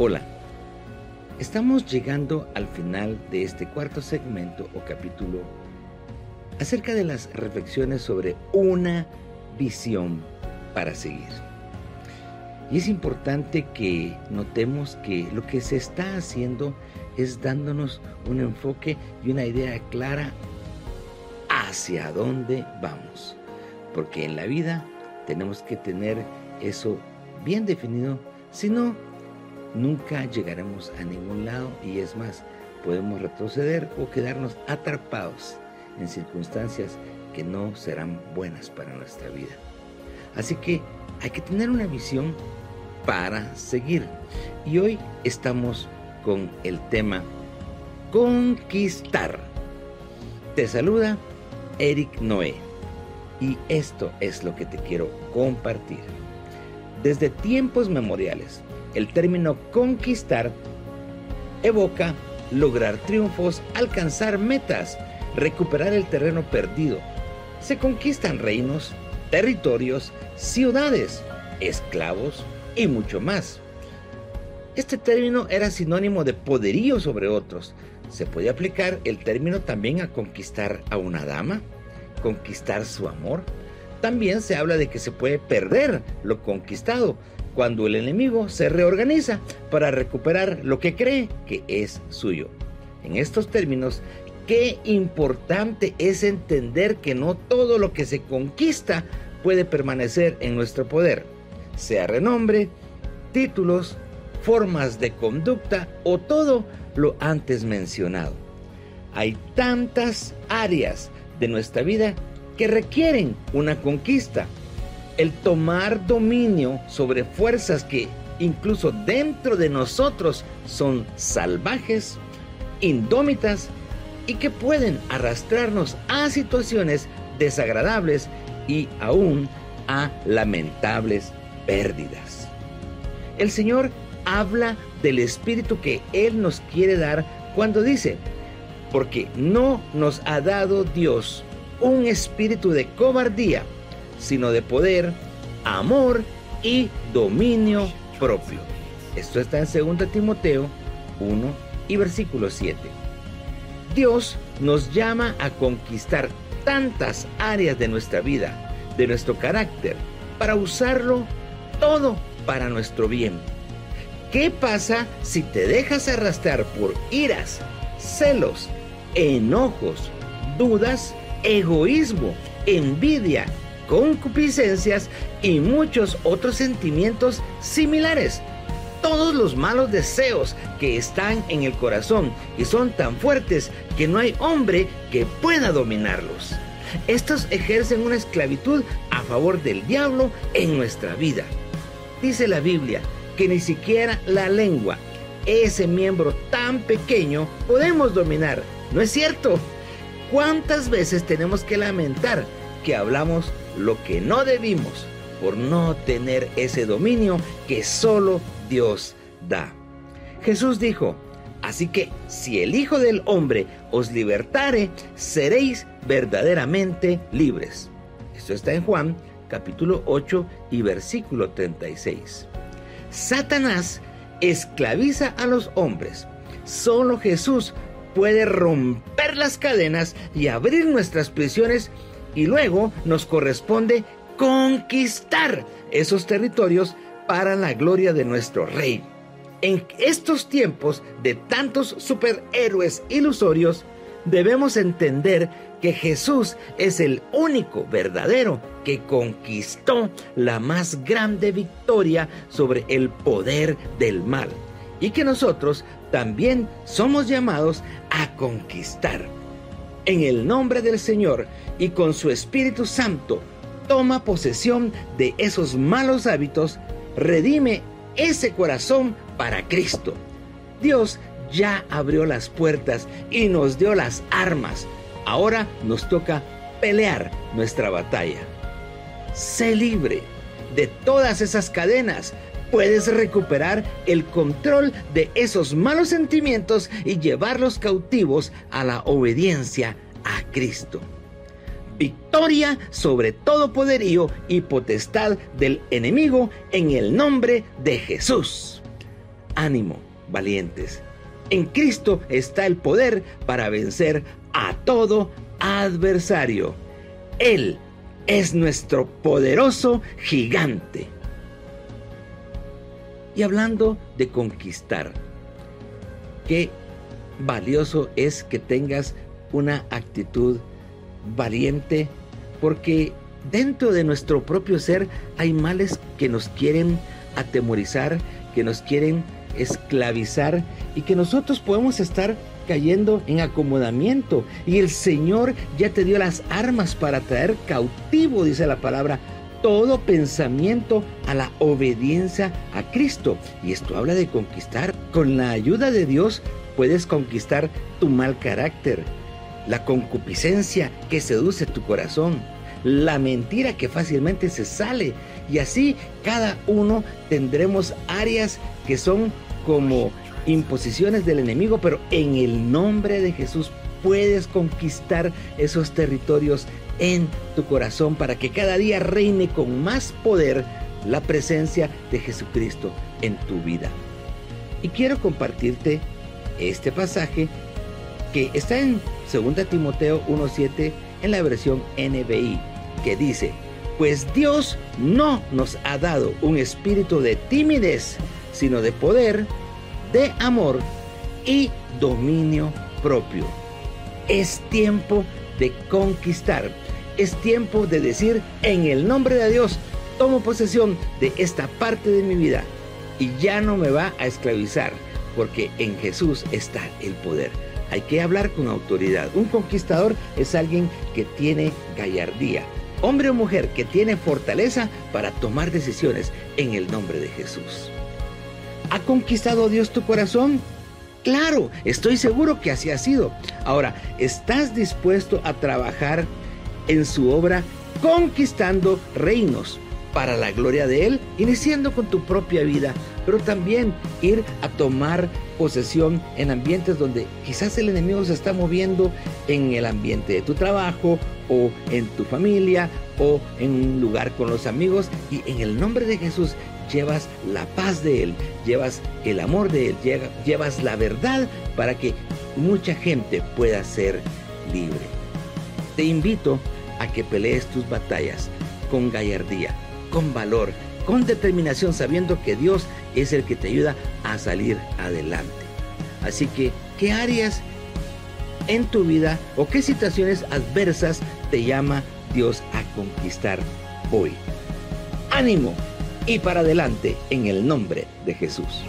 Hola, estamos llegando al final de este cuarto segmento o capítulo acerca de las reflexiones sobre una visión para seguir. Y es importante que notemos que lo que se está haciendo es dándonos un enfoque y una idea clara hacia dónde vamos. Porque en la vida tenemos que tener eso bien definido, si no, nunca llegaremos a ningún lado y es más, podemos retroceder o quedarnos atrapados en circunstancias que no serán buenas para nuestra vida. Así que hay que tener una visión para seguir. Y hoy estamos con el tema conquistar. Te saluda Eric Noé y esto es lo que te quiero compartir. Desde tiempos memoriales, el término conquistar evoca lograr triunfos, alcanzar metas, recuperar el terreno perdido. Se conquistan reinos, territorios, ciudades, esclavos y mucho más. Este término era sinónimo de poderío sobre otros. Se puede aplicar el término también a conquistar a una dama, conquistar su amor. También se habla de que se puede perder lo conquistado cuando el enemigo se reorganiza para recuperar lo que cree que es suyo. En estos términos, qué importante es entender que no todo lo que se conquista puede permanecer en nuestro poder, sea renombre, títulos, formas de conducta o todo lo antes mencionado. Hay tantas áreas de nuestra vida que requieren una conquista. El tomar dominio sobre fuerzas que incluso dentro de nosotros son salvajes, indómitas y que pueden arrastrarnos a situaciones desagradables y aún a lamentables pérdidas. El Señor habla del espíritu que Él nos quiere dar cuando dice, porque no nos ha dado Dios un espíritu de cobardía, sino de poder, amor y dominio propio. Esto está en 2 Timoteo 1 y versículo 7. Dios nos llama a conquistar tantas áreas de nuestra vida, de nuestro carácter, para usarlo todo para nuestro bien. ¿Qué pasa si te dejas arrastrar por iras, celos, enojos, dudas, egoísmo, envidia, concupiscencias y muchos otros sentimientos similares? Todos los malos deseos que están en el corazón y son tan fuertes que no hay hombre que pueda dominarlos. Estos ejercen una esclavitud a favor del diablo en nuestra vida. Dice la Biblia que ni siquiera la lengua, ese miembro tan pequeño, podemos dominar. ¿No es cierto? ¿Cuántas veces tenemos que lamentar que hablamos lo que no debimos por no tener ese dominio que solo Dios da? Jesús dijo, así que si el Hijo del Hombre os libertare, seréis verdaderamente libres. Esto está en Juan capítulo 8 y versículo 36. Satanás esclaviza a los hombres. Solo Jesús puede romper las cadenas y abrir nuestras prisiones y luego nos corresponde conquistar esos territorios para la gloria de nuestro Rey. En estos tiempos de tantos superhéroes ilusorios, debemos entender que Jesús es el único verdadero que conquistó la más grande victoria sobre el poder del mal y que nosotros también somos llamados a conquistar. En el nombre del Señor y con su Espíritu Santo, toma posesión de esos malos hábitos, redime ese corazón para Cristo. Dios ya abrió las puertas y nos dio las armas Ahora nos toca pelear nuestra batalla. Sé libre de todas esas cadenas. Puedes recuperar el control de esos malos sentimientos y llevarlos cautivos a la obediencia a Cristo. Victoria sobre todo poderío y potestad del enemigo en el nombre de Jesús. ánimo, valientes. En Cristo está el poder para vencer a todo adversario. Él es nuestro poderoso gigante. Y hablando de conquistar, qué valioso es que tengas una actitud valiente, porque dentro de nuestro propio ser hay males que nos quieren atemorizar, que nos quieren esclavizar y que nosotros podemos estar cayendo en acomodamiento. Y el Señor ya te dio las armas para traer cautivo, dice la palabra, todo pensamiento a la obediencia a Cristo. Y esto habla de conquistar. Con la ayuda de Dios puedes conquistar tu mal carácter, la concupiscencia que seduce tu corazón, la mentira que fácilmente se sale. Y así cada uno tendremos áreas que son como imposiciones del enemigo, pero en el nombre de Jesús puedes conquistar esos territorios en tu corazón para que cada día reine con más poder la presencia de Jesucristo en tu vida. Y quiero compartirte este pasaje que está en 2 Timoteo 1.7 en la versión NBI, que dice, pues Dios no nos ha dado un espíritu de timidez, sino de poder, de amor y dominio propio. Es tiempo de conquistar. Es tiempo de decir, en el nombre de Dios, tomo posesión de esta parte de mi vida y ya no me va a esclavizar, porque en Jesús está el poder. Hay que hablar con autoridad. Un conquistador es alguien que tiene gallardía. Hombre o mujer que tiene fortaleza para tomar decisiones en el nombre de Jesús. ¿Ha conquistado Dios tu corazón? Claro, estoy seguro que así ha sido. Ahora, ¿estás dispuesto a trabajar en su obra conquistando reinos para la gloria de Él, iniciando con tu propia vida, pero también ir a tomar posesión en ambientes donde quizás el enemigo se está moviendo en el ambiente de tu trabajo o en tu familia o en un lugar con los amigos y en el nombre de Jesús llevas la paz de Él, llevas el amor de Él, llevas la verdad para que mucha gente pueda ser libre. Te invito a que pelees tus batallas con gallardía, con valor, con determinación, sabiendo que Dios es el que te ayuda a salir adelante. Así que, ¿qué áreas en tu vida o qué situaciones adversas te llama Dios a conquistar hoy? Ánimo, y para adelante en el nombre de Jesús.